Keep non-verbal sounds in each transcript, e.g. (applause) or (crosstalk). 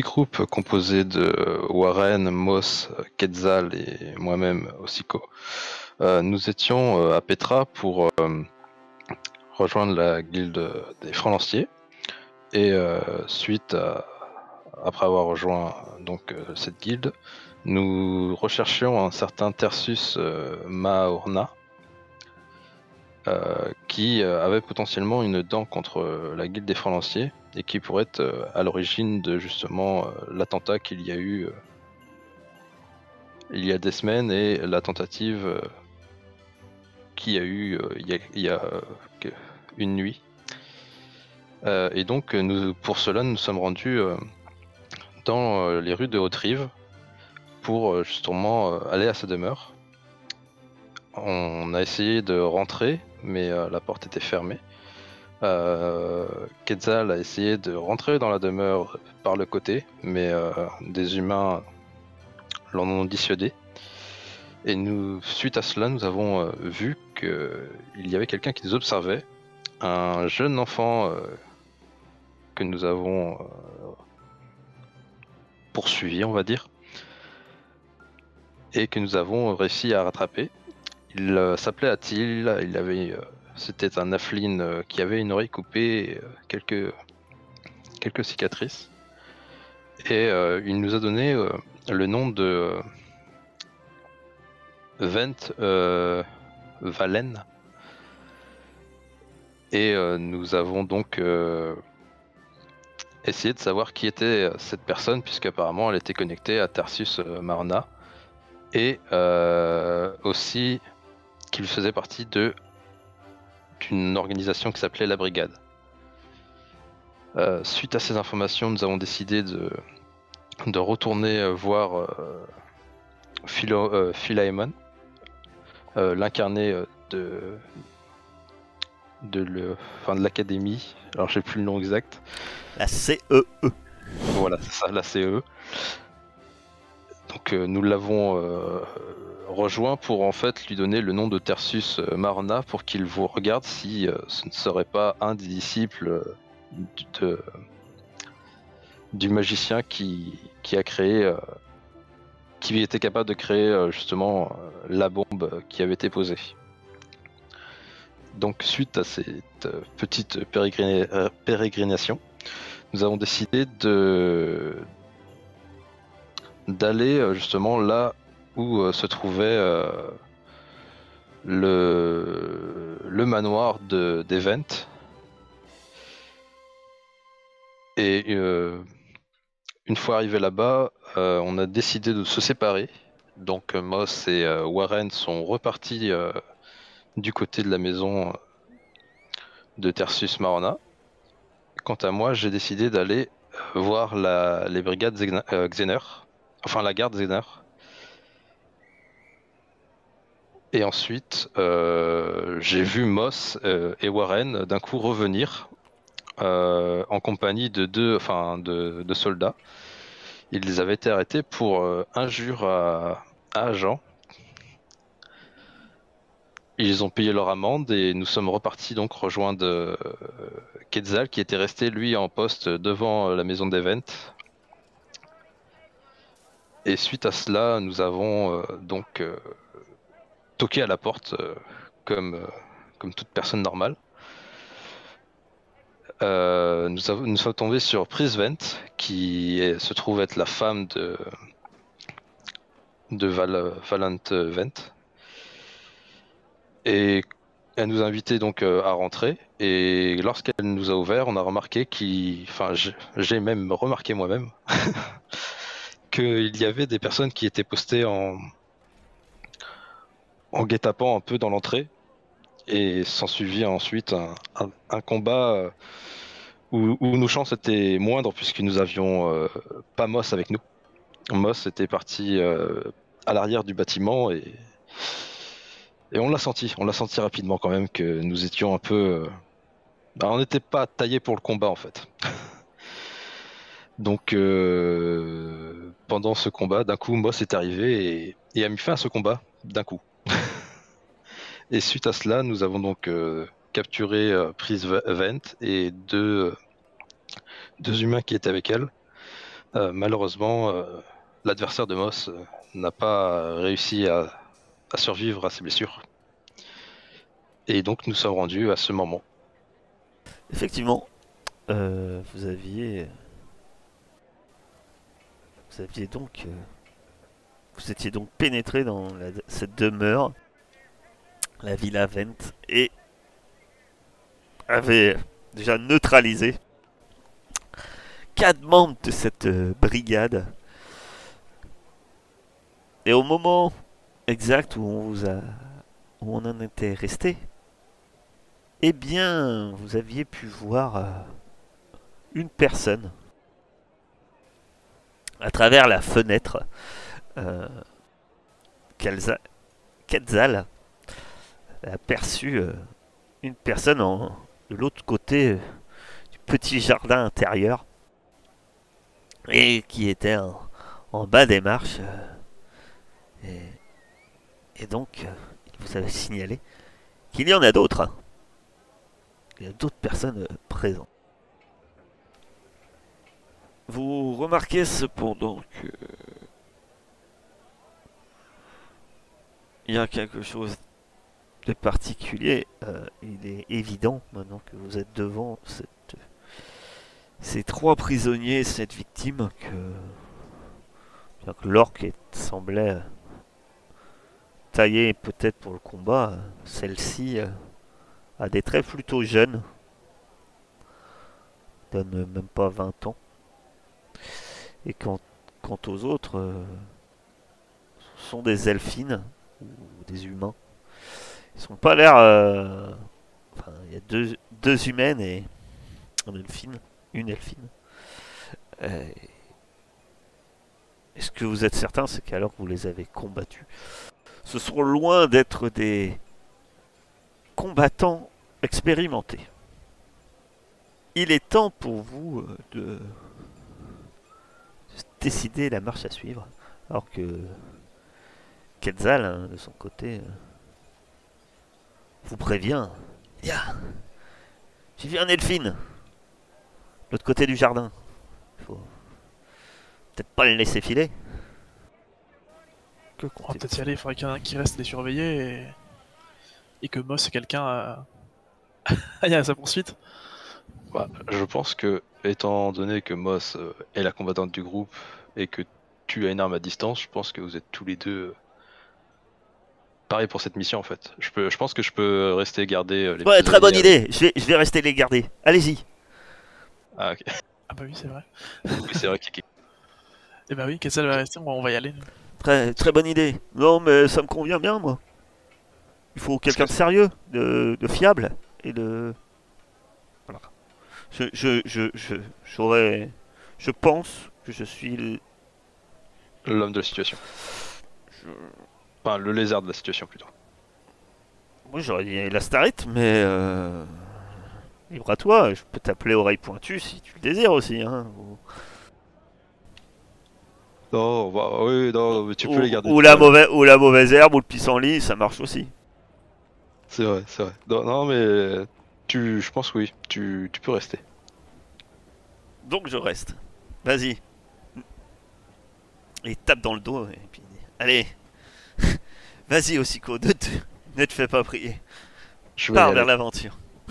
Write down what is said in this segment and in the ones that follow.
Petit groupe composé de Warren, Moss, Quetzal et moi-même, Osiko, euh, nous étions euh, à Petra pour euh, rejoindre la guilde des francs lanciers. Et suite à, après avoir rejoint donc cette guilde, nous recherchions un certain Tersus euh, Maorna qui euh, avait potentiellement une dent contre euh, la guilde des francs lanciers et qui pourrait être euh, à l'origine de justement euh, l'attentat qu'il y a eu euh, il y a des semaines et la tentative euh, qu'il y a eu euh, il y a, euh, une nuit. Euh, et donc euh, nous, pour cela nous sommes rendus euh, dans euh, les rues de Haute-Rive pour euh, justement euh, aller à sa demeure. On a essayé de rentrer, mais euh, la porte était fermée. Euh, Quetzal a essayé de rentrer dans la demeure par le côté, mais euh, des humains l'en ont dissuadé. Et nous, suite à cela, nous avons vu qu'il y avait quelqu'un qui nous observait, un jeune enfant que nous avons poursuivi, on va dire, et que nous avons réussi à rattraper. Il euh, s'appelait Atil, il avait, euh, c'était un Aflin euh, qui avait une oreille coupée, et, quelques, quelques cicatrices, et il nous a donné le nom de Vent Valen. Et nous avons donc essayé de savoir qui était cette personne, puisqu'apparemment elle était connectée à Tarsus Marna, et aussi qu'il faisait partie de d'une organisation qui s'appelait la Brigade. Euh, suite à ces informations, nous avons décidé de, de retourner euh, voir euh, Philo, euh, Philaemon, l'incarné de de le, enfin de l'académie. Alors j'ai plus le nom exact. La E CEE. Voilà, c'est ça, la CE. Donc euh, nous l'avons euh, rejoint pour en fait lui donner le nom de Tersus euh, Marna pour qu'il vous regarde si ce ne serait pas un des disciples du magicien qui, qui a créé, qui était capable de créer justement la bombe qui avait été posée. Donc suite à cette petite pérégrina- pérégrination, nous avons décidé de d'aller euh, justement là où euh, se trouvait euh, le, le manoir de d'Event. Et une fois arrivé là-bas, on a décidé de se séparer. Donc Moss et Warren sont repartis du côté de la maison de Tersus Marona. Quant à moi, j'ai décidé d'aller voir les brigades Xener, enfin la garde Xener. Et ensuite, euh, j'ai vu Moss euh, et Warren d'un coup revenir euh, en compagnie de deux, enfin de, soldats. Ils avaient été arrêtés pour injure à, à agent. Ils ont payé leur amende et nous sommes repartis donc rejoindre Quetzal qui était resté lui en poste devant la maison d'Event. Et suite à cela, nous avons euh, donc euh, toqué à la porte euh, comme, comme toute personne normale. Nous, nous sommes tombés sur Prisvent qui se trouve être la femme de, de Val, Valant Vent. Et elle nous a invités donc à rentrer. Et lorsqu'elle nous a ouvert, on a remarqué qu'il, enfin, j'ai même remarqué moi-même (laughs) qu'il y avait des personnes qui étaient postées en en guet-apens un peu dans l'entrée. Et s'ensuivit ensuite un, combat euh, où, nos chances étaient moindres puisque nous avions euh, pas Moss avec nous. Moss était parti euh, à l'arrière du bâtiment et, on l'a senti, on l'a senti rapidement quand même que nous étions un peu... euh, bah, on n'était pas taillé pour le combat en fait. (laughs) Donc pendant ce combat, d'un coup, Moss est arrivé et, a mis fin à ce combat d'un coup. (laughs) et suite à cela, nous avons donc euh, capturé euh, Prise Vent et deux, deux humains qui étaient avec elle. Euh, malheureusement, euh, l'adversaire de Moss euh, n'a pas réussi à, survivre à ses blessures. Et donc nous sommes rendus à ce moment. Effectivement, euh, vous aviez. Vous aviez donc. euh, vous étiez donc pénétré dans cette demeure, la Villa Vent, et avez déjà neutralisé quatre membres de cette euh, brigade. Et au moment exact où on vous a. où on en était resté, eh bien, vous aviez pu voir euh, une personne à travers la fenêtre. Euh, Quetzal a aperçu euh, une personne de l'autre côté euh, du petit jardin intérieur et qui était en, bas des marches. euh, et, donc, il vous avait signalé qu'il y en a d'autres. hein. Il y a d'autres personnes présentes. Vous remarquez cependant que il y a quelque chose de particulier. Euh, il est évident maintenant que vous êtes devant ces trois prisonniers, cette victime, que, que l'orque semblait euh, taillée peut-être pour le combat. euh, Celle-ci euh, a des traits plutôt jeunes. Donne même pas 20 ans. Et quant, quant aux autres, euh, ce sont des elfines ou des humains. Ils sont pas l'air. euh, Enfin, il y a deux, deux humaines et une elfine. Une elfine. Euh, Et ce que vous êtes certain, c'est qu'alors vous les avez combattus, ce sont loin d'être des combattants expérimentés. Il est temps pour vous euh, de décider la marche à suivre, alors que Quetzal, hein, de son côté, euh, vous prévient. Ya J'ai vu un elfine de l'autre côté du jardin. Faut peut-être pas le laisser filer. Que On va comptez peut-être y aller, il faudrait qu'il y en ait un qui reste les surveiller et, et que Moss et quelqu'un (laughs) à... aille à sa poursuite. Bah, je pense que, étant donné que Moss euh, est la combattante du groupe et que tu as une arme à distance, je pense que vous êtes tous les deux euh, pareil pour cette mission en fait. Je, peux, je pense que je peux rester garder euh, les Ouais, très bonne idée. Je vais, je vais rester les garder. Allez-y. Ah, ok. Ah bah oui, c'est vrai. (laughs) Oui, c'est vrai qu'il Et bah oui, Kessel va rester, on va- on va y aller. nous. Très, très bonne idée. Non, mais ça me convient bien, moi. Il faut quelqu'un de sérieux, de, de fiable et de. Je, je, je, je, j'aurais. Je pense que je suis. l'homme de la situation. je- Enfin, le lézard de la situation plutôt. Moi, j'aurais dit la starite, mais. Euh... Libre à toi. Je peux t'appeler oreille pointue si tu le désires aussi. Hein. Ou, Non, bah, oui, non, mais tu peux ou- les garder. ou la mauvaise, ou la mauvaise herbe ou le pissenlit, ça marche aussi. C'est vrai, c'est vrai. Non, non, mais tu, je pense que oui, tu, tu peux rester. Donc je reste. Vas-y. Et il tape dans le dos et puis il dit, Allez. (laughs) Vas-y Osiko, ne te, ne te fais pas prier. Je Pars vers l'aventure. (laughs)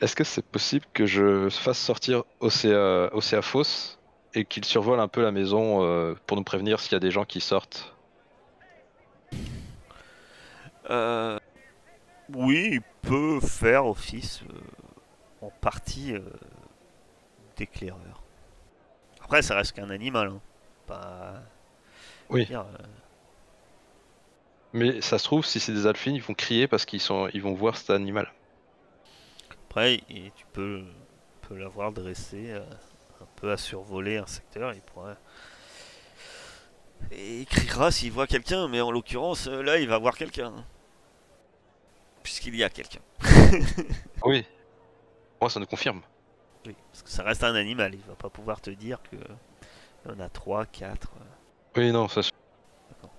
Est-ce que c'est possible que je fasse sortir Océa, Océa Foss et qu'il survole un peu la maison euh, pour nous prévenir s'il y a des gens qui sortent? Euh, oui, il peut faire office euh, en partie euh, d'éclaireur. Après, ça reste qu'un animal. Hein. Pas... Oui. dire, euh, Mais ça se trouve, si c'est des alphines, ils vont crier parce qu'ils sont, ils vont voir cet animal. Après, et tu peux, peux l'avoir dressé un peu à survoler un secteur. Il pourrait. Et il criera s'il voit quelqu'un, mais en l'occurrence, là, il va voir quelqu'un. Puisqu'il y a quelqu'un. (laughs) Oui. Moi, ça nous confirme. Oui, parce que ça reste un animal. Il va pas pouvoir te dire que il y en a 3, 4. Oui, non, ça. se- D'accord.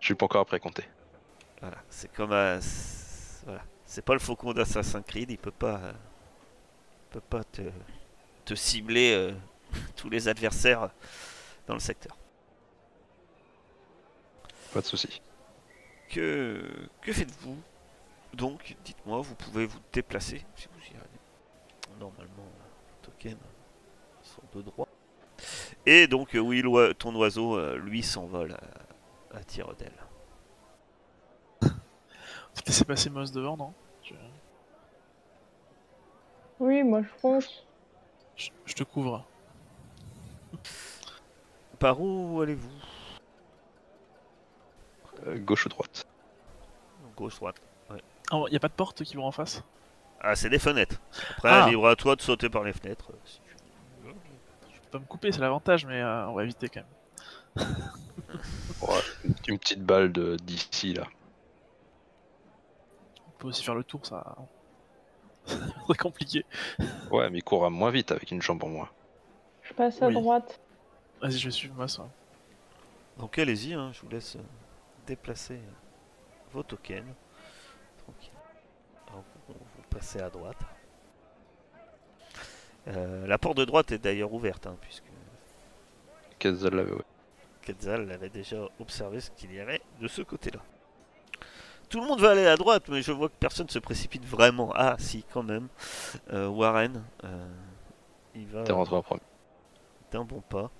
Je suis pas encore après compter. Voilà. C'est comme. c'est- Voilà. C'est pas le faucon d'Assassin's Creed. Il peut pas. euh, peut pas te, te cibler euh, (laughs) tous les adversaires dans le secteur. Pas de souci. Que, que faites-vous? Donc, dites-moi, vous pouvez vous déplacer si vous y allez. Normalement, les tokens sont de droit. Et donc, euh, oui, ton oiseau, euh, lui, s'envole à, à tire d'aile. (laughs) Faut laisser passer Moss devant, non? Je... Oui, moi je fonce. je- je te couvre. (laughs) Par où allez-vous? Euh, gauche ou droite? Gauche, Oh, y a pas de porte qui vont en face? Ah, c'est des fenêtres. Après, Ah. libre à toi de sauter par les fenêtres. euh, si tu veux. Je peux pas me couper, c'est l'avantage, mais euh, on va éviter quand même. Ouais, Une petite balle de- d'ici là. On peut aussi faire le tour, ça. (laughs) C'est très compliqué. Ouais, mais il courra moins vite avec une jambe en moins. Je passe à Oui. droite. Vas-y, je vais suivre Moss. ouais. Donc allez-y, hein, je vous laisse euh, déplacer vos tokens. Passez à droite. Euh, la porte de droite est d'ailleurs ouverte, hein, puisque Quetzal l'avait, ouais. Quetzal avait déjà observé ce qu'il y avait de ce côté-là. Tout le monde va aller à droite, mais je vois que personne se précipite vraiment. Ah, si, quand même. Euh, Warren, euh, il va T'es rentré en premier. d'un bon pas.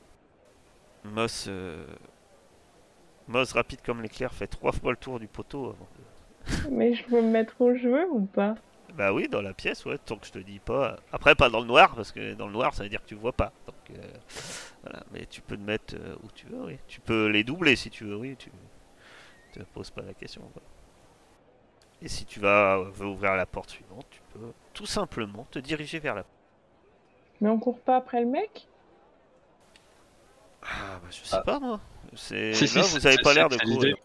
Moss, euh, Moss rapide comme l'éclair, fait trois fois le tour du poteau avant de- Mais je peux me mettre où je veux ou pas? Bah oui, dans la pièce, ouais, tant que je te dis pas. Après, pas dans le noir, parce que dans le noir, ça veut dire que tu vois pas. Donc, euh, voilà, mais tu peux te mettre euh, où tu veux, oui. Tu peux les doubler si tu veux, oui. Tu te poses pas la question. quoi. Et si tu vas veux ouvrir la porte suivante, tu peux tout simplement te diriger vers la porte. Mais on court pas après le mec? Ah, bah, je sais Ah. pas moi. C'est Si, si, là, c'est- vous avez pas l'air de courir.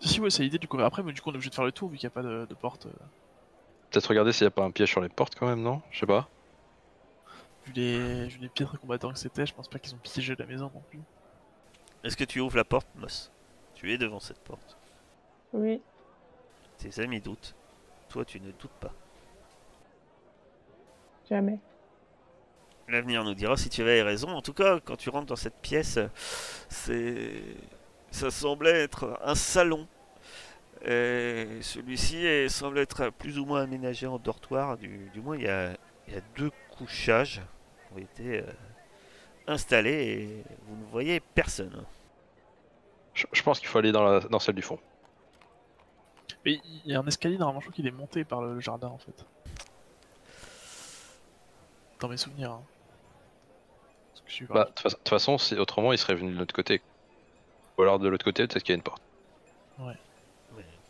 Si, si, ouais, c'est l'idée du courir après, mais du coup, on est obligé de faire le tour vu qu'il n'y a pas de, de porte. euh, Peut-être regarder s'il n'y a pas un piège sur les portes quand même, non? Je sais pas. Vu les, vu les piètres combattants que c'était, je pense pas qu'ils ont piégé la maison non plus. Est-ce que tu ouvres la porte, Moss? Tu es devant cette porte. Oui. Tes amis doutent. Toi, tu ne doutes pas. Jamais. L'avenir nous dira si tu avais raison. En tout cas, quand tu rentres dans cette pièce, c'est, ça semblait être un salon. Et celui-ci semble être plus ou moins aménagé en dortoir. Du, du moins, il y, a, il y a deux couchages qui ont été euh, installés et vous ne voyez personne. Je, je pense qu'il faut aller dans, la, dans celle du fond. Mais il y a un escalier, normalement, je crois qu'il est monté par le jardin en fait. Dans mes souvenirs. Hein. Parce que je suis Bah, de toute façon, c'est- autrement, il serait venu de l'autre côté. Ou alors de l'autre côté, peut-être qu'il y a une porte. Une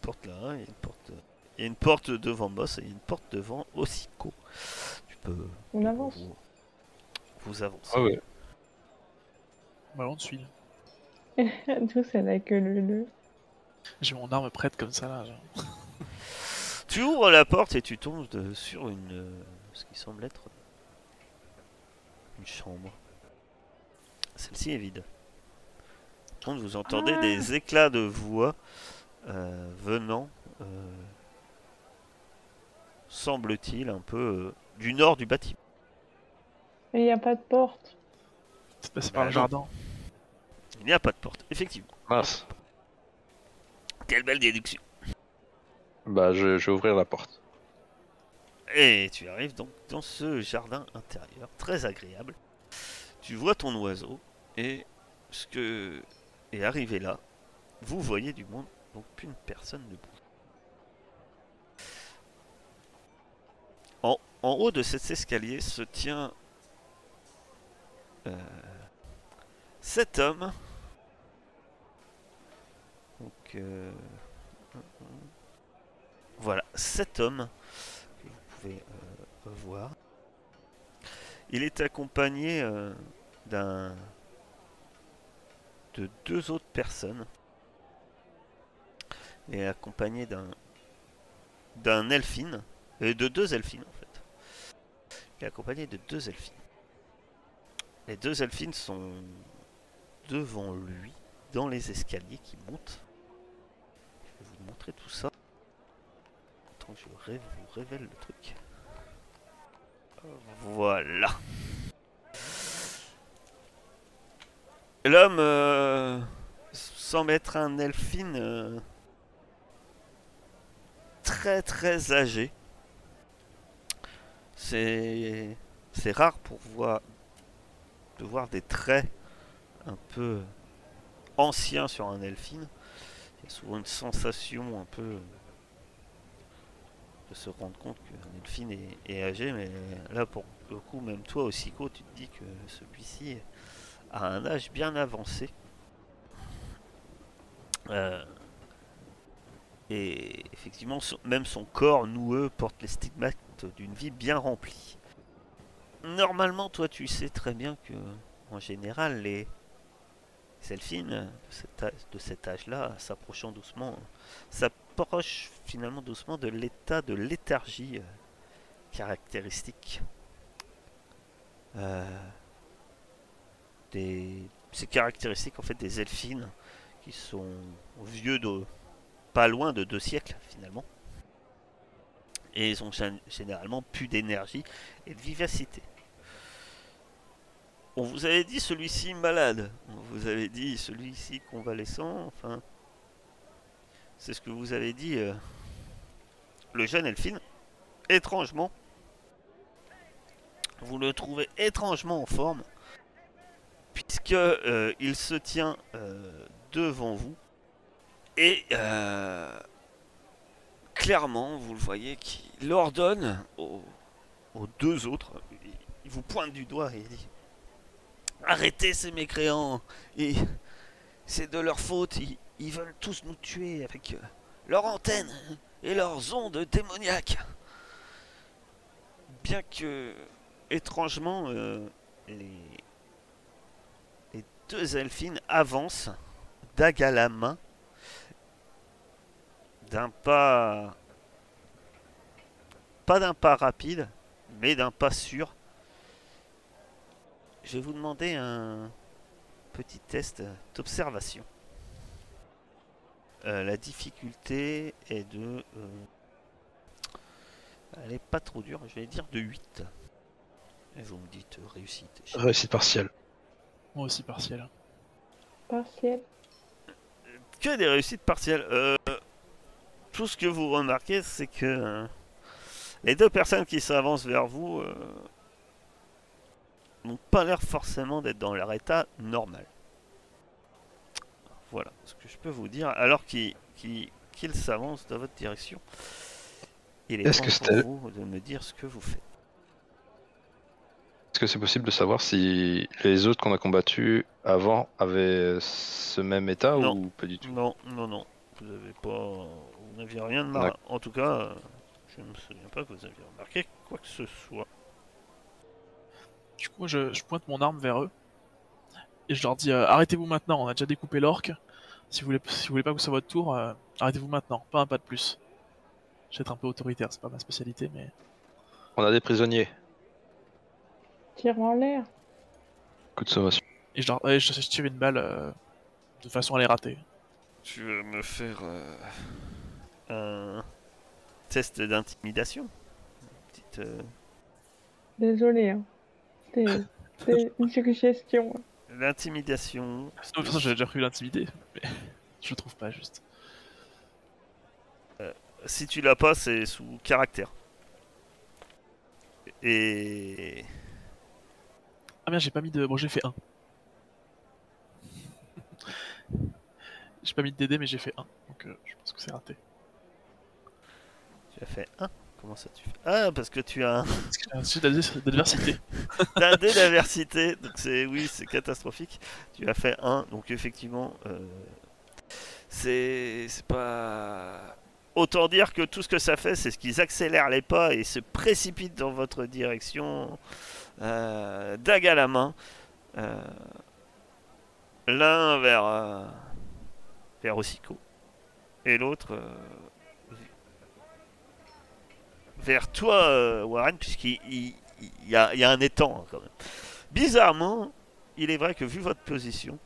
porte là, il y a une porte, il y a une porte devant Moss et il y a une porte devant Ossico. Tu peux On avance. vous, vous avancer. Ah ouais. Bah, on te suit. N'a que le le. J'ai mon arme prête comme ça là. genre. (laughs) Tu ouvres la porte et tu tombes de- sur une. euh, ce qui semble être. une chambre. Celle-ci est vide. Par contre, vous entendez Ah. des éclats de voix euh, venant. euh, semble-t-il, un peu euh, du nord du bâtiment. Mais il n'y a pas de porte. C'est passé par Bah, le non. jardin. Il n'y a pas de porte, effectivement. Mince. Quelle belle déduction. Bah, je, je vais ouvrir la porte. Et tu arrives donc dans ce jardin intérieur très agréable. Tu vois ton oiseau et ce que est arrivé là, vous voyez du monde, donc plus une personne ne bouge. En, haut de cet escalier se tient euh, cet homme. Donc euh, voilà, cet homme que vous pouvez euh, voir. Il est accompagné d'un de deux autres personnes et accompagné d'un d'un elfine et de deux elfines en fait. Il est accompagné de deux elfines. Les deux elfines sont devant lui dans les escaliers qui montent. Je vais vous montrer tout ça. Attends je vous révèle le truc. Voilà. L'homme euh, semble être un elfine euh, très très âgé. C'est rare pour voir de voir des traits un peu anciens sur un elfine. Il y a souvent une sensation un peu de se rendre compte qu'un elfine est, âgé, mais là pour le coup, même toi aussi, tu te dis que celui-ci à un âge bien avancé. Euh, et effectivement, même son corps noueux porte les stigmates d'une vie bien remplie. Normalement, toi, tu sais très bien que, en général, les elfines de cet âge-là, s'approchant doucement, s'approchent finalement doucement de l'état de léthargie euh, caractéristique. Euh, des ces caractéristiques en fait des elfines qui sont vieux de pas loin de deux siècles finalement. Et ils ont gén- généralement plus d'énergie et de vivacité. On vous avait dit celui-ci malade, on vous avait dit celui-ci convalescent, enfin. C'est ce que vous avez dit euh, le jeune elfine étrangement vous le trouvez étrangement en forme puisque euh, il se tient euh, devant vous et euh, clairement vous le voyez qu'il ordonne aux, deux autres. Il, vous pointe du doigt et il dit arrêtez ces mécréants. Et c'est de leur faute. Ils, ils veulent tous nous tuer avec euh, leur antenne et leurs ondes démoniaques. Bien que étrangement euh, les les deux elfines avancent, dague à la main, d'un pas. Pas d'un pas rapide, mais d'un pas sûr. Je vais vous demander un petit test d'observation. Euh, la difficulté est de. euh, Elle est pas trop dure, je vais dire de 8. Et vous me dites euh, réussite. Réussite partielle. Moi aussi partiel. Partiel. que des réussites partielles. Euh, tout ce que vous remarquez, c'est que euh, les deux personnes qui s'avancent vers vous euh, n'ont pas l'air forcément d'être dans leur état normal. Voilà ce que je peux vous dire. Alors qu'ils qu'ils- qu'ils s'avancent dans votre direction, il est, Est-ce temps que pour vous de me dire ce que vous faites. Est-ce que c'est possible de savoir si les autres qu'on a combattus avant avaient ce même état Non. ou pas du tout? Non, non, non. Vous avez pas, vous n'aviez rien de. D'accord. En tout cas, euh, je ne me souviens pas que vous aviez remarqué quoi que ce soit. Du coup, je, je pointe mon arme vers eux. Et je leur dis euh, arrêtez-vous maintenant, on a déjà découpé l'orque. Si vous voulez, si vous voulez pas que ce soit votre tour, euh, arrêtez-vous maintenant, pas un pas de plus. Je vais être un peu autoritaire, c'est pas ma spécialité, mais. On a des prisonniers. Tire en l'air. Coup de sommation. Et je, leur- je tire une balle euh, de façon à les rater. Tu veux me faire euh, un test d'intimidation Petite, euh, Désolé. Hein. C'était (laughs) c'était une suggestion. L'intimidation. Façon, j'avais déjà prévu l'intimité, mais je le trouve pas juste. Si tu l'as pas, c'est sous caractère. Et Ah merde, j'ai pas mis de. Bon, j'ai fait 1. J'ai pas mis de DD, mais j'ai fait 1. Donc euh, je pense que c'est raté. tu as fait 1 Comment ça tu fais? Ah, parce que tu as un, (laughs) Parce que j'ai un sujet d'advers- d'adversité. (laughs) t'as un dé d'aversité. Donc c'est oui, c'est catastrophique. Tu as fait 1, donc effectivement, euh, c'est c'est pas. Autant dire que tout ce que ça fait, c'est ce qu'ils accélèrent les pas et se précipitent dans votre direction, euh, dague à la main. Euh, L'un vers, euh, vers Ossico et l'autre euh, vers toi, euh, Warren, puisqu'il il- il y, a, il y a un étang hein, quand même. Bizarrement, il est vrai que vu votre position,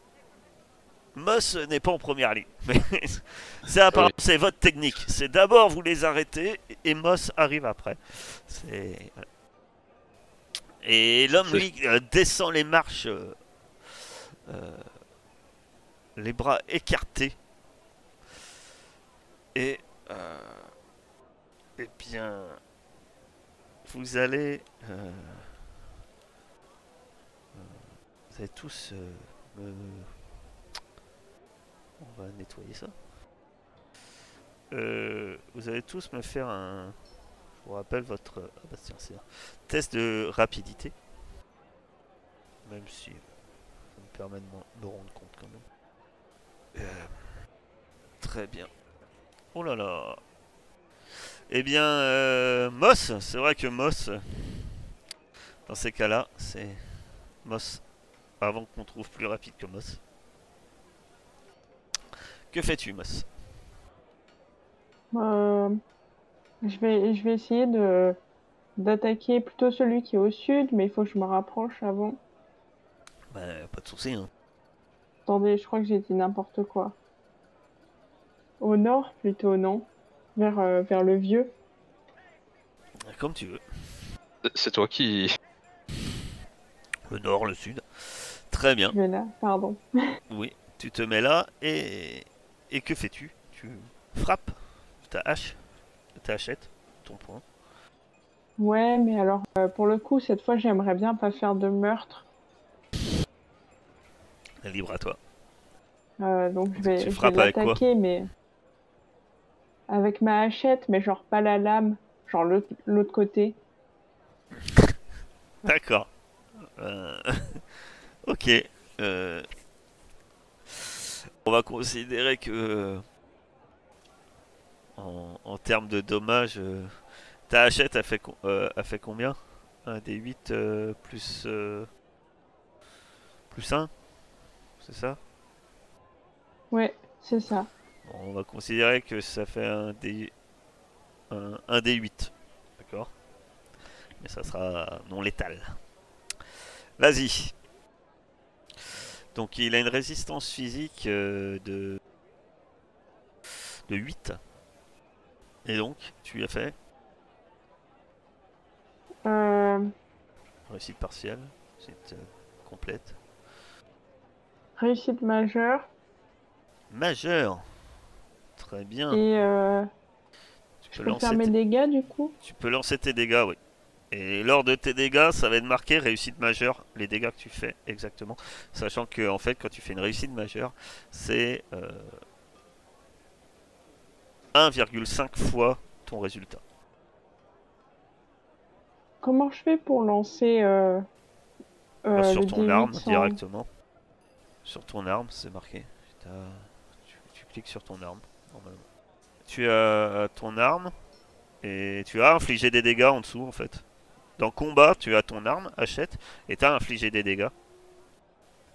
Moss n'est pas en première ligne. (laughs) Mais c'est votre technique. C'est d'abord vous les arrêtez et Moss arrive après. C'est voilà. Et l'homme, lui, euh, descend les marches, euh, euh, les bras écartés. Et, euh, eh bien, vous allez, euh, euh, vous allez tous me... On va nettoyer ça. Vous allez tous me faire un... Je vous rappelle votre... Ah bah tiens, c'est un test de rapidité. Même si ça me permet de me rendre compte quand même. Très bien. Oh là là. Eh bien, euh, Moss, c'est vrai que Moss, dans ces cas-là, c'est Moss. Avant qu'on trouve plus rapide que Moss. Que fais-tu, Moss? Euh, je vais, je vais essayer de d'attaquer plutôt celui qui est au sud, mais il faut que je me rapproche avant. Bah, pas de soucis, hein. Attendez, je crois que j'ai dit n'importe quoi. Au nord, plutôt, non? Vers, euh, vers le vieux? Comme tu veux. C'est toi qui. Le nord, le sud. Très bien. Je vais là, pardon. (laughs) Oui, tu te mets là et, et que fais-tu? Tu frappes ta hache, ta hachette, ton poing. Ouais, mais alors, euh, pour le coup, cette fois, j'aimerais bien pas faire de meurtre. Libre à toi. Euh, donc, je vais, Tu je vais frappes avec quoi? l'attaquer, mais avec ma hachette, mais genre pas la lame, genre l'autre côté. D'accord. Euh, (laughs) ok. euh, On va considérer que en, en termes de dommages, euh, ta hachette a fait, co- a fait combien? Un des 8 euh, plus plus 1 C'est ça? Ouais, c'est ça. On va considérer que ça fait un des un, un des 8. D'accord? Mais ça sera non létal. Vas-y. Donc il a une résistance physique euh, de de 8. Et donc, tu as fait? Euh, réussite partielle, réussite euh, complète. réussite majeure. Majeur. Très bien. Et euh, tu je peux peux faire mes tes- dégâts, du coup. Tu peux lancer tes dégâts, oui. Et lors de tes dégâts, ça va être marqué réussite majeure, les dégâts que tu fais exactement. Sachant que, en fait, quand tu fais une réussite majeure, c'est euh, 1,5 fois ton résultat. Comment je fais pour lancer euh, euh, Bah, sur le ton D8 arme sans- directement. Sur ton arme, c'est marqué. Tu cliques sur ton arme, normalement. Tu as ton arme et tu as infligé des dégâts en dessous, en fait. Dans combat, tu as ton arme, achète, et tu as infligé des dégâts.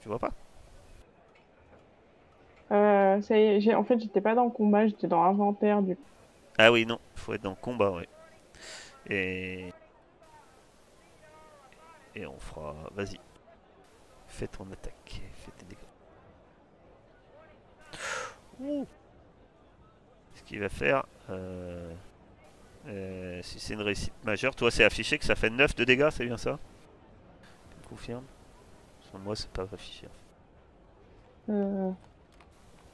Tu vois pas? Euh, ça y est, j'ai- en fait, j'étais pas dans le combat, j'étais dans inventaire, du coup. Ah oui, non, faut être dans combat, ouais. Et. Et on fera. Vas-y. Fais ton attaque. Fais tes dégâts. Ouh. Va faire. euh, euh, si c'est une réussite majeure, toi c'est affiché que ça fait 9 de dégâts, c'est bien ça? Tu me confirmes? Parce que moi c'est pas affiché. Euh,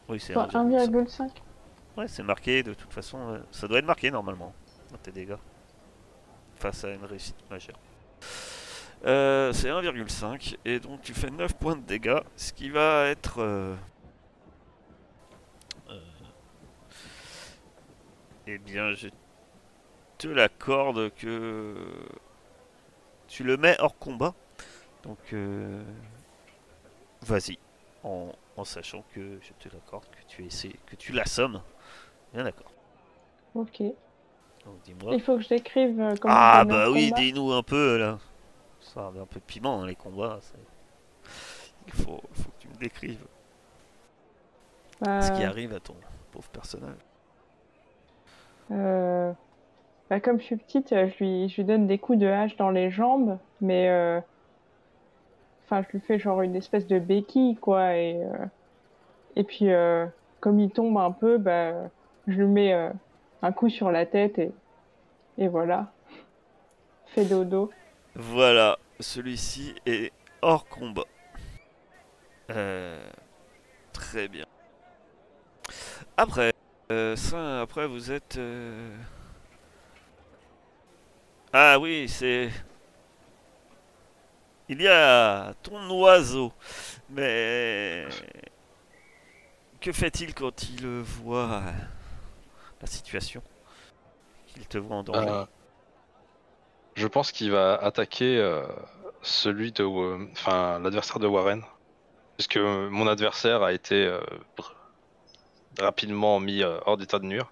Oui, c'est soit 1,5. 1,5. Ouais, c'est marqué de toute façon. ça doit être marqué normalement dans tes dégâts. Face à une réussite majeure. Euh, c'est 1,5 et donc tu fais 9 points de dégâts, ce qui va être. euh, euh, eh bien, je te l'accorde que tu le mets hors combat. Donc, euh, vas-y, en, en sachant que je te l'accorde que tu essaies, que tu l'assommes. Bien d'accord. Ok. Donc dis-moi. Il faut que je décrive euh, comment Ah bah oui, dis-nous un peu là. Ça a un peu de piment hein, les combats. Il faut, que tu me décrives ce qui Bah, arrive à ton pauvre personnage. Euh, bah, comme je suis petite, euh, je lui, donne des coups de hache dans les jambes, mais euh, enfin, je lui fais genre une espèce de béquille, quoi, et, euh, et puis euh, comme il tombe un peu, bah, je lui mets un coup sur la tête et, et voilà. Fait dodo. Voilà. celui-ci est hors combat. Euh, très bien. Après, euh, ça, après vous êtes. euh, Ah oui, c'est. Il y a ton oiseau, mais que fait-il quand il voit la situation Qu'il te voit en danger Euh, je pense qu'il va attaquer euh, celui de, enfin l'adversaire de Warren, puisque mon adversaire a été rapidement mis euh, hors d'état de nuire.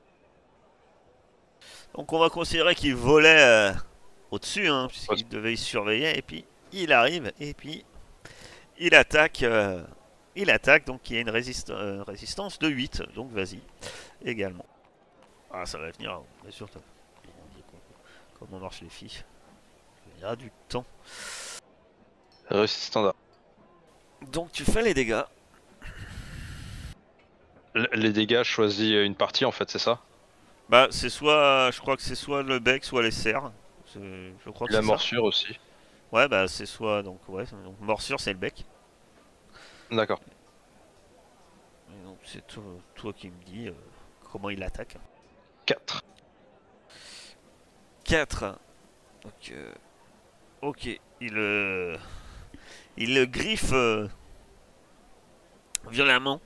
Donc on va considérer qu'il volait euh, au-dessus, hein, puisqu'il Ouais. devait y surveiller, et puis il arrive, et puis il attaque, euh, il attaque, donc il y a une résist- résistance de 8, donc vas-y, également. Ah ça va venir, bien sûr, comment marchent les filles. Il y a du temps. Réussite standard. Donc tu fais les dégâts. Les dégâts choisis une partie en fait, c'est ça? Bah c'est soit, je crois que c'est soit le bec, soit les serres. Je crois que La ça. morsure aussi. Ouais bah c'est soit, donc ouais, donc morsure c'est le bec. D'accord. Donc c'est toi, toi qui me dis euh, comment il attaque. 4. 4. Donc, euh, ok, il, euh, il le griffe euh, violemment.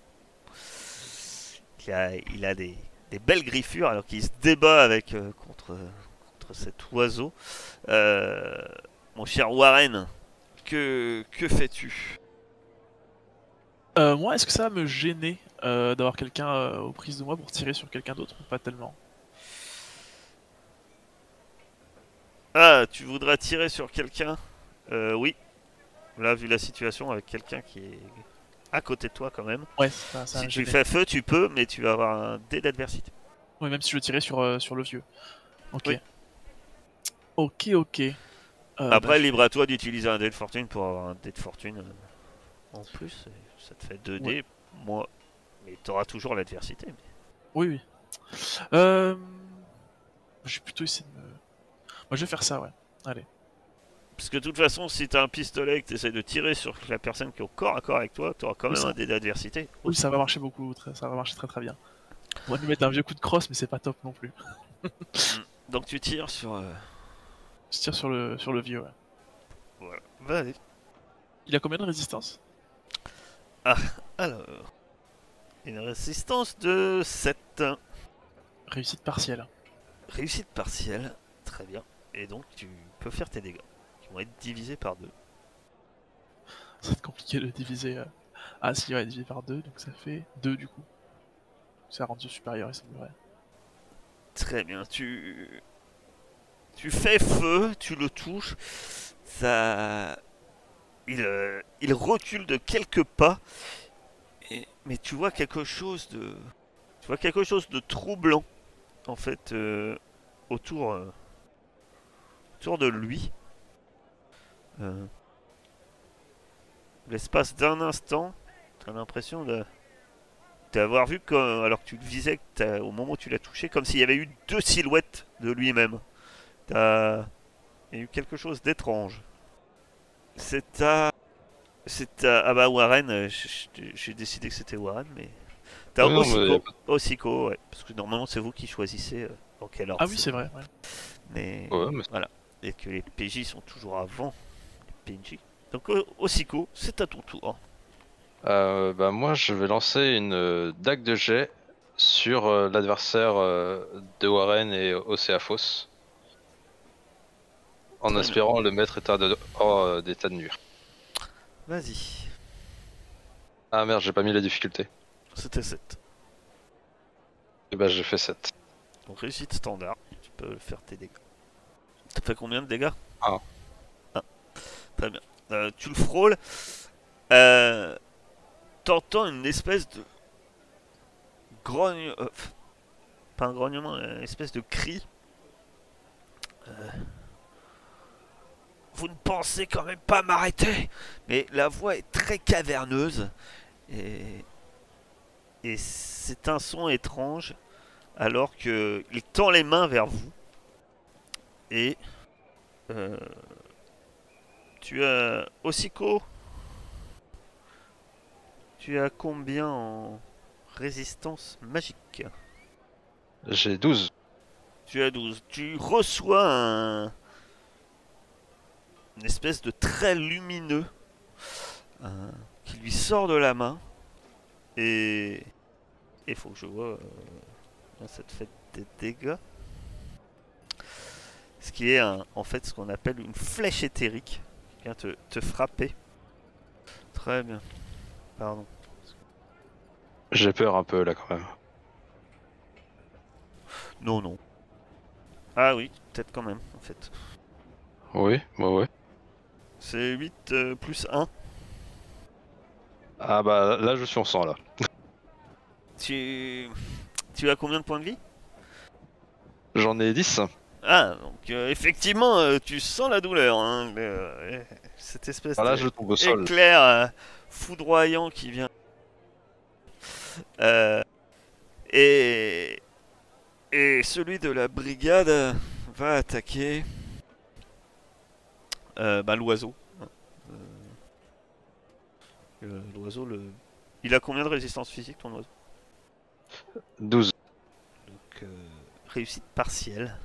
Il a, il a des, des belles griffures alors qu'il se débat avec euh, contre, contre cet oiseau. Euh, mon cher Warren, que, que fais-tu? Euh, moi, est-ce que ça va me gêner d'avoir quelqu'un aux prises de moi pour tirer sur quelqu'un d'autre ou Pas tellement? Ah, tu voudrais tirer sur quelqu'un? Euh, Oui. Là, vu la situation, avec quelqu'un qui est à côté de toi quand même. Ouais, ça, ça Si tu fais feu, tu peux, mais tu vas avoir un dé d'adversité. Ouais, même si je tirais sur, euh, sur le vieux. Ok. Oui. Ok, ok. Euh, Après, bah, libre à toi d'utiliser un dé de fortune pour avoir un dé de fortune euh, en plus. Ça te fait 2 dés. Moi, mais tu auras toujours l'adversité. mais- Oui, oui. Euh... Je vais plutôt essayer de me... Moi, je vais faire ça, ouais. Allez. Parce que de toute façon, si t'as un pistolet et que t'essayes de tirer sur la personne qui est au corps à corps avec toi, t'auras quand Oui, même ça- un dé d'adversité. Oui, ça va marcher beaucoup, ça va marcher très très bien. On va lui mettre un vieux coup de crosse, mais c'est pas top non plus. Donc tu tires sur. euh, Je tire sur le, sur le vieux, ouais. Voilà. Vas-y. Il a combien de résistance? Alors. Une résistance de 7. Réussite partielle. Réussite partielle. Très bien. Et donc tu peux faire tes dégâts. Vont être divisés par 2. Ça va être compliqué de diviser. euh. Ah, si, ouais, divisé par 2, donc ça fait 2 du coup. C'est un rendu supérieur, il semblerait. Très bien, tu tu fais feu, tu le touches, ça il euh, il recule de quelques pas et- mais tu vois quelque chose de tu vois quelque chose de troublant en fait euh, autour euh, autour de lui. Euh, L'espace d'un instant, t'as l'impression de d'avoir vu que, alors que tu le visais que au moment où tu l'as touché, comme s'il y avait eu deux silhouettes de lui-même. T'as- Il y a eu quelque chose d'étrange. C'est à. C'est à. Ah bah Warren, euh, j'ai décidé que c'était Warren, mais. T'as Oui, non, mais y a Osiko, ouais. Parce que normalement c'est vous qui choisissez euh, dans quel ordre. Ah oui, c'est vrai, ouais. Mais. Ouais, mais Et que les PJ sont toujours avant PNJ. Donc O- Osiko, c'est à ton tour. Euh, bah, moi, je vais lancer une euh, dague de jet sur euh, l'adversaire euh, de Warren et Océaphos. En Très espérant le mettre état de- hors euh, d'état de nuire. Vas-y. Ah merde, j'ai pas mis la difficulté. C'était 7. Et bah, j'ai fait 7. Donc réussite standard, tu peux faire tes dégâts. T'as fait combien de dégâts? Un. Très bien. Euh, tu le frôles. Euh, T'entends une espèce de grogne... euh, pas un grognement, une espèce de cri. Vous ne pensez quand même pas m'arrêter Mais la voix est très caverneuse. Et, et c'est un son étrange alors que il tend les mains vers vous et Tu as Osiko. Tu as combien en résistance magique? J'ai 12. Tu as 12. Tu reçois un... une espèce de trait lumineux euh, qui lui sort de la main. Et il faut que je vois euh, combien ça te fait des dégâts. Ce qui est un- en fait ce qu'on appelle une flèche éthérique vient te, te frapper. Très bien. Pardon. J'ai peur un peu là quand même. Non, non. Ah oui, peut-être quand même, en fait. Oui, ouais, ouais. C'est 8 euh, plus 1. Ah bah là je suis en sang là. Tu... tu as combien de points de vie? J'en ai 10. Ah, donc euh, effectivement, euh, tu sens la douleur. Hein, mais, euh, cette espèce là de je tombe au sol. éclair foudroyant qui vient. Et... et celui de la brigade va attaquer bah, l'oiseau. L'oiseau, le... il a combien de résistance physique ton oiseau? 12. Donc, réussite partielle.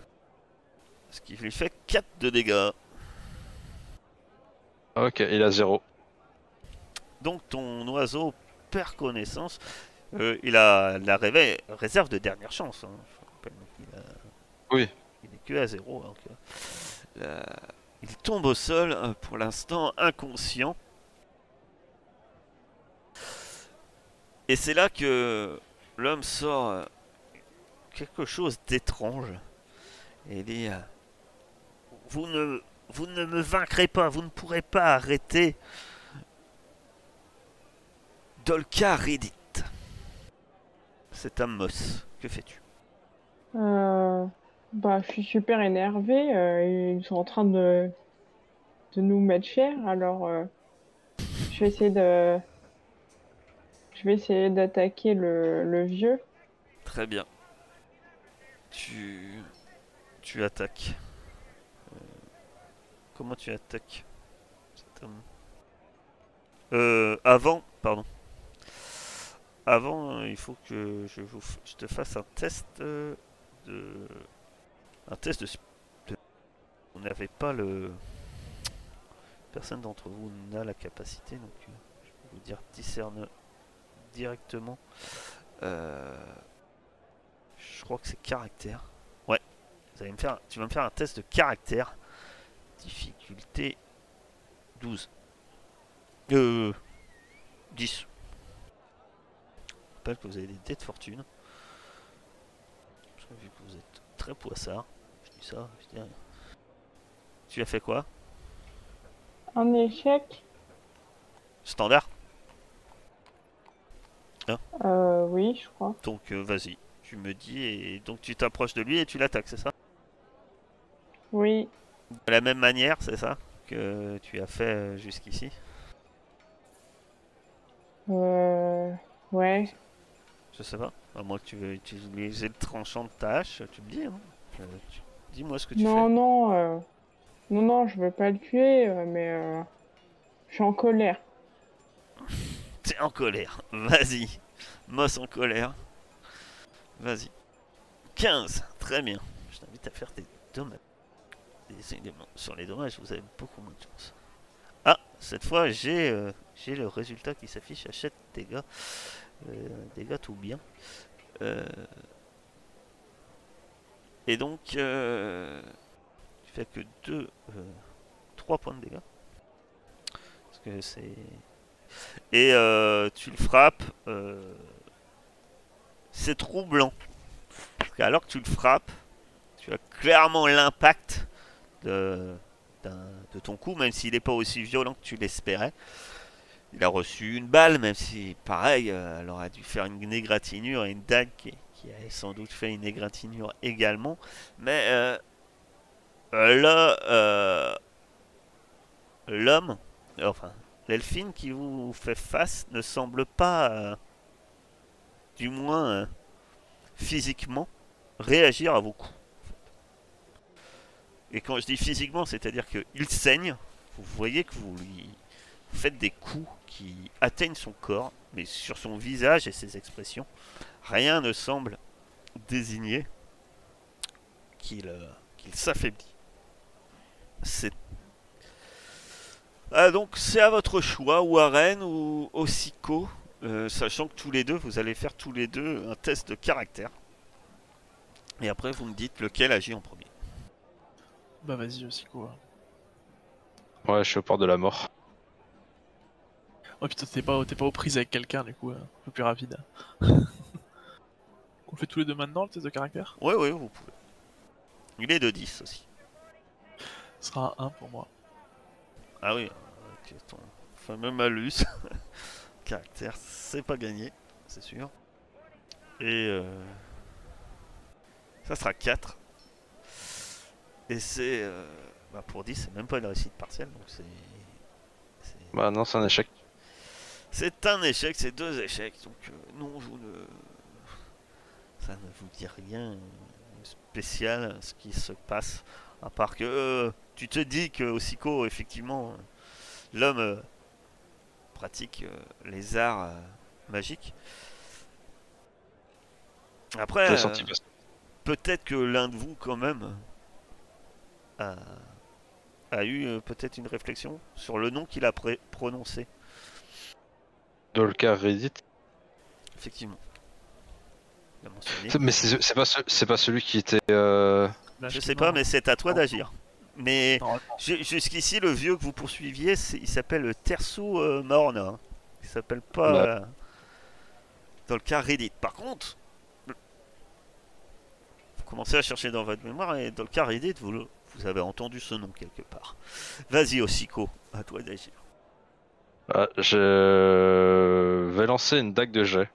Ce qui lui fait 4 de dégâts. Ok, il a 0. Donc ton oiseau perd connaissance. Euh, il a la réserve de dernière chance. hein. Je il, a- Oui. il est que à 0. donc, euh, la- Il tombe au sol euh, pour l'instant inconscient. Et c'est là que l'homme sort quelque chose d'étrange. Et il dit vous ne, vous ne me vaincrez pas, vous ne pourrez pas arrêter Dolka Reddit. C'est Amos. Que fais-tu? Euh, bah, je suis super énervée. euh, ils sont en train de, de nous mettre cher. Alors, euh, je vais essayer de, je vais essayer d'attaquer le, le vieux. Très bien. Tu. Tu attaques. Comment tu attaques cet homme Euh. Avant, pardon. Avant, euh, il faut que je, te fasse un test euh, de. Un test de. Vous n'avez pas le. Personne d'entre vous n'a la capacité, donc euh, je vais vous dire discerne directement. Je crois que c'est caractère. Ouais. Tu vas me faire un test de caractère. Difficulté 12. Euh, 10. Je rappelle que vous avez des dés de fortune. Parce que vu que vous êtes très poissard, je dis ça, je dis rien. Tu as fait quoi? Un échec. Standard? Euh, oui, je crois. Donc euh, vas-y, tu me dis et donc tu t'approches de lui et tu l'attaques, c'est ça? Oui. De la même manière, c'est ça que tu as fait euh, jusqu'ici? Euh, ouais. Je sais pas. À moins que tu veux utiliser le tranchant de ta hache, tu me dis. Hein. Euh, tu- Dis-moi ce que tu Non, non, euh, non, non, je veux pas le tuer, mais euh, je suis en colère. fais. (laughs) T'es en colère. Vas-y. Moss en colère. Vas-y. 15. Très bien. Je t'invite à faire tes dommages. Sur les dommages, vous avez beaucoup moins de chance. Ah, cette fois, j'ai euh, j'ai le résultat qui s'affiche 7 dégâts. Euh, dégâts tout bien. Euh, Et donc, euh, tu fais que 2, 3 points de dégâts. Parce que c'est. Et euh, tu le frappes. euh, c'est troublant. Parce qu'alors que tu le frappes, tu as clairement l'impact de, ton coup, même s'il n'est pas aussi violent que tu l'espérais. Il a reçu une balle, même si, pareil, euh, elle aurait dû faire une égratignure et une dague qui, qui a sans doute fait une égratignure également. Mais euh, là, euh, l'homme, enfin, l'elfine qui vous fait face ne semble pas, du moins physiquement, réagir à vos coups. Et quand je dis physiquement, c'est-à-dire qu'il saigne, vous voyez que vous lui faites des coups qui atteignent son corps, mais sur son visage et ses expressions, rien ne semble désigner qu'il euh, s'affaiblit. Ah, donc c'est à votre choix, Warren ou Ossico, euh, sachant que tous les deux, vous allez faire tous les deux un test de caractère. Et après, vous me dites lequel agit en premier. Bah vas-y aussi quoi. Ouais, je suis au port de la mort. Oh putain, t'es pas, t'es pas aux prises avec quelqu'un du coup, euh, un peu plus rapide. (laughs) On fait tous les deux maintenant le test de caractère? Oui, oui, vous pouvez. Il est de 10 aussi. Ce sera un 1 pour moi. Ah oui, ok, ton fameux malus. (laughs) caractère, c'est pas gagné, c'est sûr. Et euh, ça sera 4. Et c'est. euh, bah pour 10, c'est même pas une réussite partielle, donc c'est. Bah non, c'est un échec. C'est un échec, c'est deux échecs, donc euh, non, je vous ne. Ça ne vous dit rien de spécial ce qui se passe, à part que euh, tu te dis que au Sico, effectivement, l'homme pratique les arts magiques. Après, peut-être que l'un de vous, quand même, a, a eu euh, peut-être une réflexion sur le nom qu'il a prononcé. Dolcar Reddit. Effectivement. Il a mentionné. C'est- Mais c'est pas, ce- c'est pas celui qui était. euh, Là, Je sais pas, mais c'est à toi d'agir. Mais jusqu'ici, le vieux que vous poursuiviez, il s'appelle Tersu euh, Maorna. hein. Il s'appelle pas Ouais. euh, dans le cas Reddit. Par contre, vous commencez à chercher dans votre mémoire et dans le cas Reddit, vous, le- vous avez entendu ce nom quelque part. Vas-y, Ossico, à toi d'agir. ah, je vais lancer une dague de jet.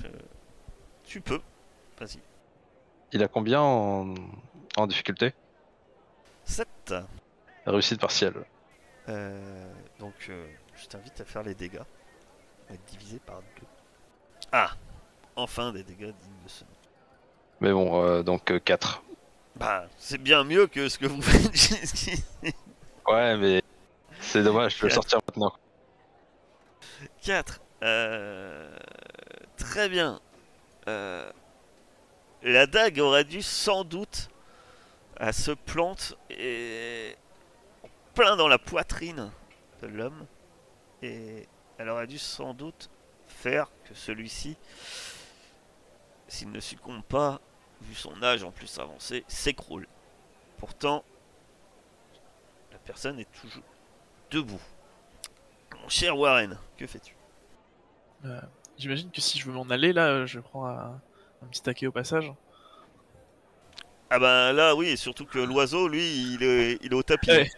Je- Tu peux. Vas-y. Il a combien en, en difficulté? 7. Réussite partielle. Euh, donc, euh, je t'invite à faire les dégâts. Être divisé par 2. Ah Enfin des dégâts dignes de ce nom. Mais bon, euh, donc 4. Bah, c'est bien mieux que ce que vous (laughs) faites jusqu'ici. Ouais, mais c'est dommage, je le Quatre. sortir maintenant. 4. Euh, très bien. Euh, la dague aurait dû sans doute à se plante et plein dans la poitrine de l'homme et elle aurait dû sans doute faire que celui-ci, s'il ne succombe pas, vu son âge en plus avancé, s'écroule. Pourtant, la personne est toujours debout. Mon cher Warren, que fais-tu? Euh, J'imagine que si je veux m'en aller, là, je prends un, un petit taquet au passage. Ah ben là oui, et surtout que l'oiseau, lui, il est, il est au tapis. Ouais.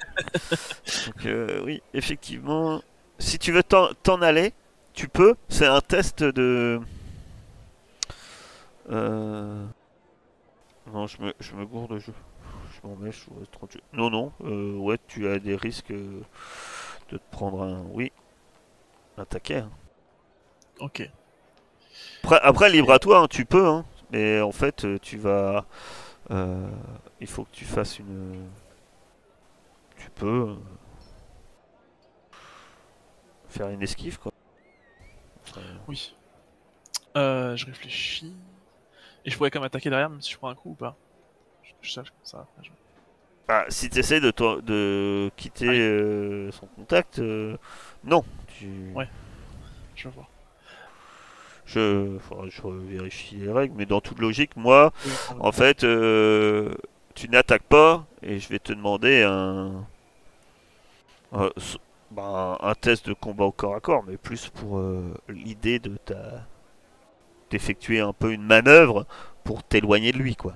(laughs) Donc euh, oui, effectivement, si tu veux t'en t'en aller, tu peux. C'est un test de... Euh... Non, je me, je me gourde. Je m'en mets, je suis 38. Non, non, euh, ouais, tu as des risques euh, de te prendre un... Oui, un taquet. hein. Ok. Après, après, libre à toi, hein, tu peux, hein, mais en fait, euh, tu vas. euh, il faut que tu fasses une. Tu peux. faire une esquive, quoi. Oui. Euh, je réfléchis. Et je pourrais quand même attaquer derrière, même si je prends un coup ou pas. Je, je sache comme ça. après, je- ah, si tu essaies de, toi- de quitter Ah oui. euh, son contact, euh, non. Tu... Ouais. Je voir. Je, que je vérifie les règles, mais dans toute logique, moi, Oui, En fait, euh, tu n'attaques pas et je vais te demander un, un, bah, un test de combat au corps à corps, mais plus pour euh, l'idée de ta d'effectuer un peu une manœuvre pour t'éloigner de lui, quoi.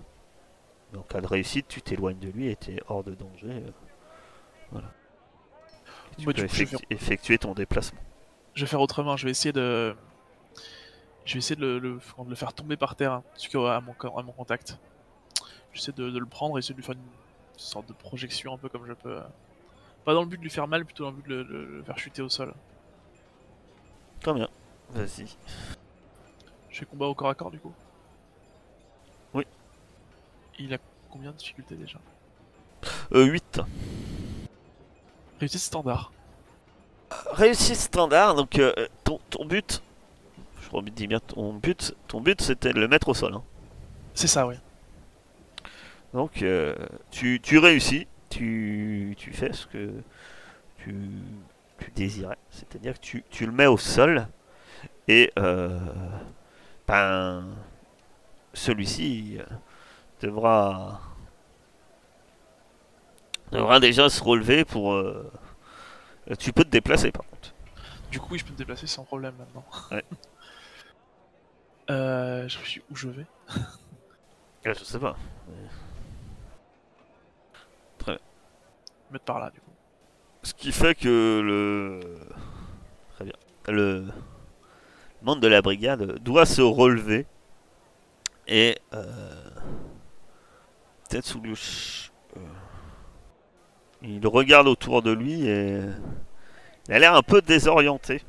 Mais En cas de réussite, tu t'éloignes de lui et tu es hors de danger. euh, voilà. Et tu peux coup, vais effectuer ton déplacement. Je vais faire autrement. Je vais essayer de. Je vais essayer de le, le- de le faire tomber par terre, hein, à mon, à mon contact. J'essaie de, de le prendre et essayer de lui faire une sorte de projection un peu comme je peux. euh. Pas dans le but de lui faire mal, plutôt dans le but de le, le- le faire chuter au sol. Très bien. Vas-y. Je fais combat au corps à corps du coup. Oui. Il a combien de difficultés déjà Euh, 8. Réussite standard. Réussite standard, donc euh, ton, ton but, je redis bien ton but, ton but c'était de le mettre au sol. hein. C'est ça, oui. Donc euh, tu, tu réussis, tu, tu fais ce que tu, tu désirais, c'est-à-dire que tu, tu le mets au sol et euh, ben, celui-ci euh, devra, devra déjà se relever pour... euh, tu peux te déplacer par contre. Du coup, oui, je peux me déplacer sans problème maintenant. Ouais. (laughs) euh, je suis où je vais. Ah, (laughs) je sais pas. Mettre par là, du coup. Ce qui fait que le. Très bien. Le membre de la brigade doit se relever et. Peut-être sous le. euh, Il regarde autour de lui et. Il a l'air un peu désorienté.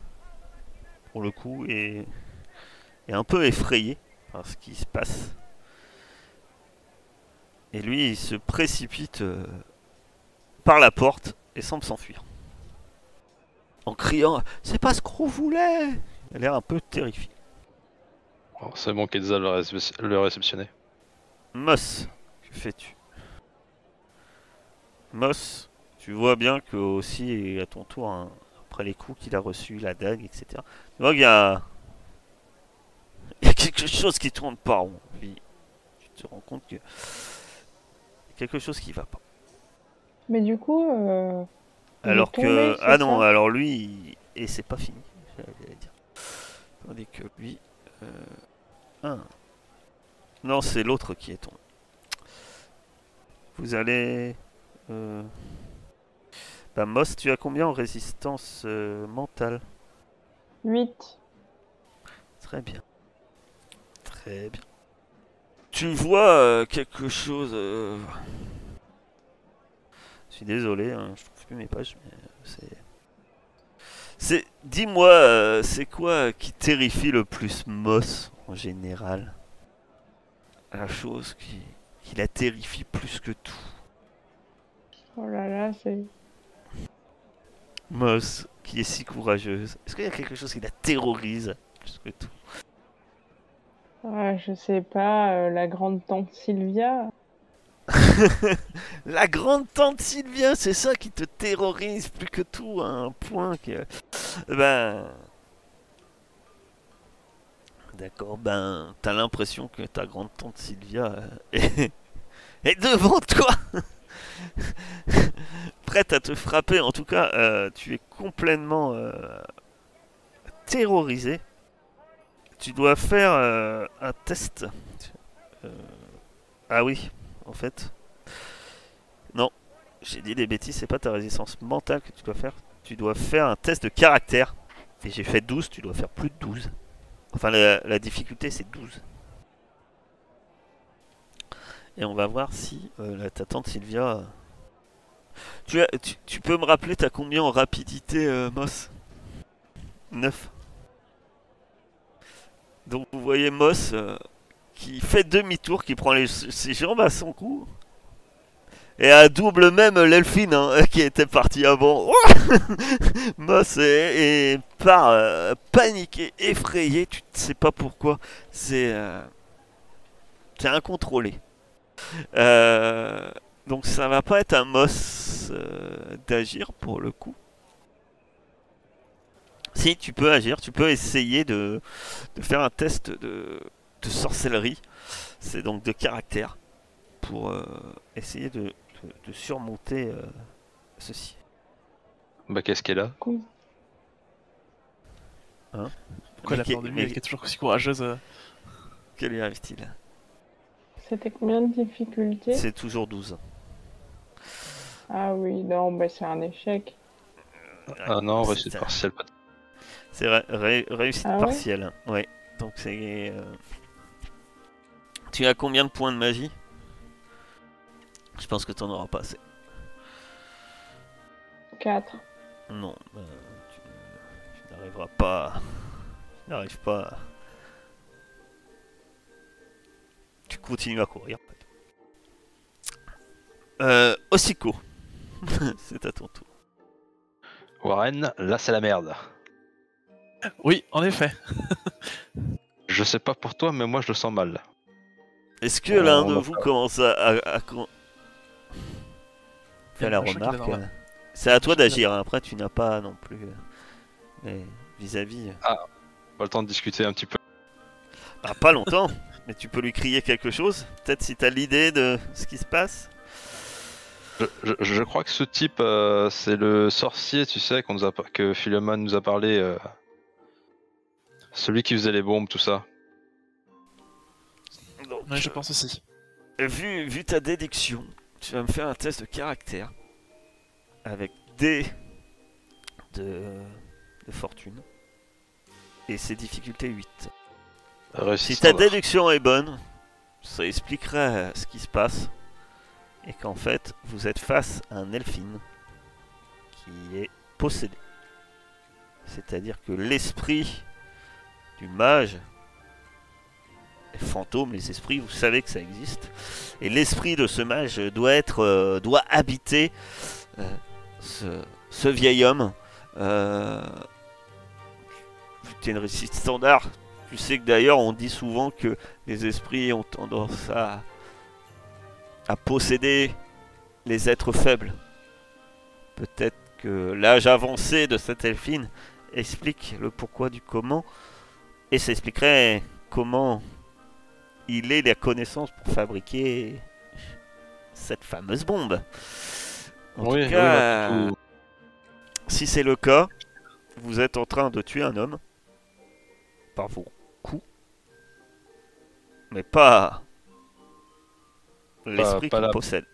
Pour le coup, et. Et un peu effrayé par ce qui se passe. Et lui, il se précipite euh, par la porte et semble s'enfuir. En criant C'est pas ce qu'on voulait Il a l'air un peu terrifié. C'est bon, Quetzal va récep- le réceptionner. Moss, que fais-tu? Moss, tu vois bien que aussi à ton tour, hein, après les coups qu'il a reçus, la dague, etc. Tu vois qu'il y a... il y a quelque chose qui tourne pas rond. Puis tu te rends compte que il y a quelque chose qui va pas. Mais du coup, euh, Alors que ah non, ça? alors lui il- et c'est pas fini. j'allais dire. Tandis que lui, euh, ah. non c'est l'autre qui est tombé. Vous allez, euh... bah Moss, tu as combien en résistance euh, mentale? 8. Très bien, très bien. Tu vois euh, quelque chose. euh, Je suis désolé, hein, je trouve plus mes pages, mais euh, c'est. Dis-moi, euh, c'est quoi qui terrifie le plus Moss en général? La chose qui, qui la terrifie plus que tout. Oh là là, c'est. Moss, qui est si courageuse. Est-ce qu'il y a quelque chose qui la terrorise plus que tout? Ah, je sais pas, euh, la grande tante Sylvia. (laughs) La grande tante Sylvia, c'est ça qui te terrorise plus que tout, à un point que. Ben. D'accord, ben. T'as l'impression que ta grande tante Sylvia euh, est, (laughs) devant toi (laughs) Prête à te frapper, en tout cas, euh, tu es complètement euh, terrorisé. Tu dois faire un test. Ah oui, en fait. Non, j'ai dit des bêtises, c'est pas ta résistance mentale que tu dois faire. Tu dois faire un test de caractère. Et j'ai fait 12, tu dois faire plus de 12. Enfin, la, difficulté, c'est 12. Et on va voir si euh, ta tante Sylvia... euh, tu peux me rappeler, t'as combien en rapidité, euh, Moss? 9. Donc vous voyez Moss euh, qui fait demi-tour, qui prend les, ses jambes à son cou. Et à double même l'elfine hein, (laughs) qui était partie avant. (laughs) Moss est, est part euh, paniqué, effrayé, tu ne sais pas pourquoi. C'est euh, incontrôlé. Euh, donc ça va pas être un Moss euh, d'agir pour le coup. Si tu peux agir, tu peux essayer de, faire un test de, sorcellerie. C'est donc de caractère pour euh, essayer de, de- de surmonter euh, ceci. Bah, qu'est-ce qu'elle a Cool. Pourquoi la Mais mais elle qui est toujours aussi courageuse euh, que lui arrive-t-il C'était combien de difficultés? C'est toujours 12. Ah oui, non, bah c'est un échec. Ah non, c'est réussite un- partielle. pas- C'est ré- ré- réussite Ah ouais partielle. Ouais. Donc c'est. euh, Tu as combien de points de magie? Je pense que tu n'en auras pas assez. 4. Non, bah, tu, tu n'arriveras pas. Tu n'arrives pas. à- Tu continues à courir. en fait. Euh, Osiko, (laughs) c'est à ton tour. Warren, là c'est la merde. Oui, en effet. Je sais pas pour toi, mais moi je le sens mal. Est-ce que l'un de vous commence à, à, à la remarque euh, C'est à toi d'agir, hein. après tu n'as pas non plus. euh, Mais vis-à-vis. euh, Pas le temps de discuter un petit peu. bah, pas longtemps, (laughs) mais tu peux lui crier quelque chose Peut-être si t'as l'idée de ce qui se passe Je, je- je crois que ce type, euh, c'est le sorcier, tu sais, qu'on nous a, par- que Philemon nous a parlé. euh, celui qui faisait les bombes, tout ça. Donc, Ouais, je pense aussi. Vu, vu ta déduction, tu vas me faire un test de caractère avec D de, de fortune et ses difficultés 8. Réussi Si ta standard. déduction est bonne, ça expliquerait ce qui se passe et qu'en fait vous êtes face à un elfine qui est possédé. C'est-à-dire que l'esprit du mage, fantômes, les esprits, vous savez que ça existe, et l'esprit de ce mage doit être, euh, doit habiter euh, ce, vieil homme. Euh, une réussite standard, tu sais que d'ailleurs on dit souvent que les esprits ont tendance à, à posséder les êtres faibles. Peut-être que l'âge avancé de cette elfine explique le pourquoi du comment, et ça expliquerait comment il ait la connaissance pour fabriquer cette fameuse bombe. En Oui, tout cas, tout- si c'est le cas, vous êtes en train de tuer un homme par vos coups, mais pas l'esprit pas qui la- possède.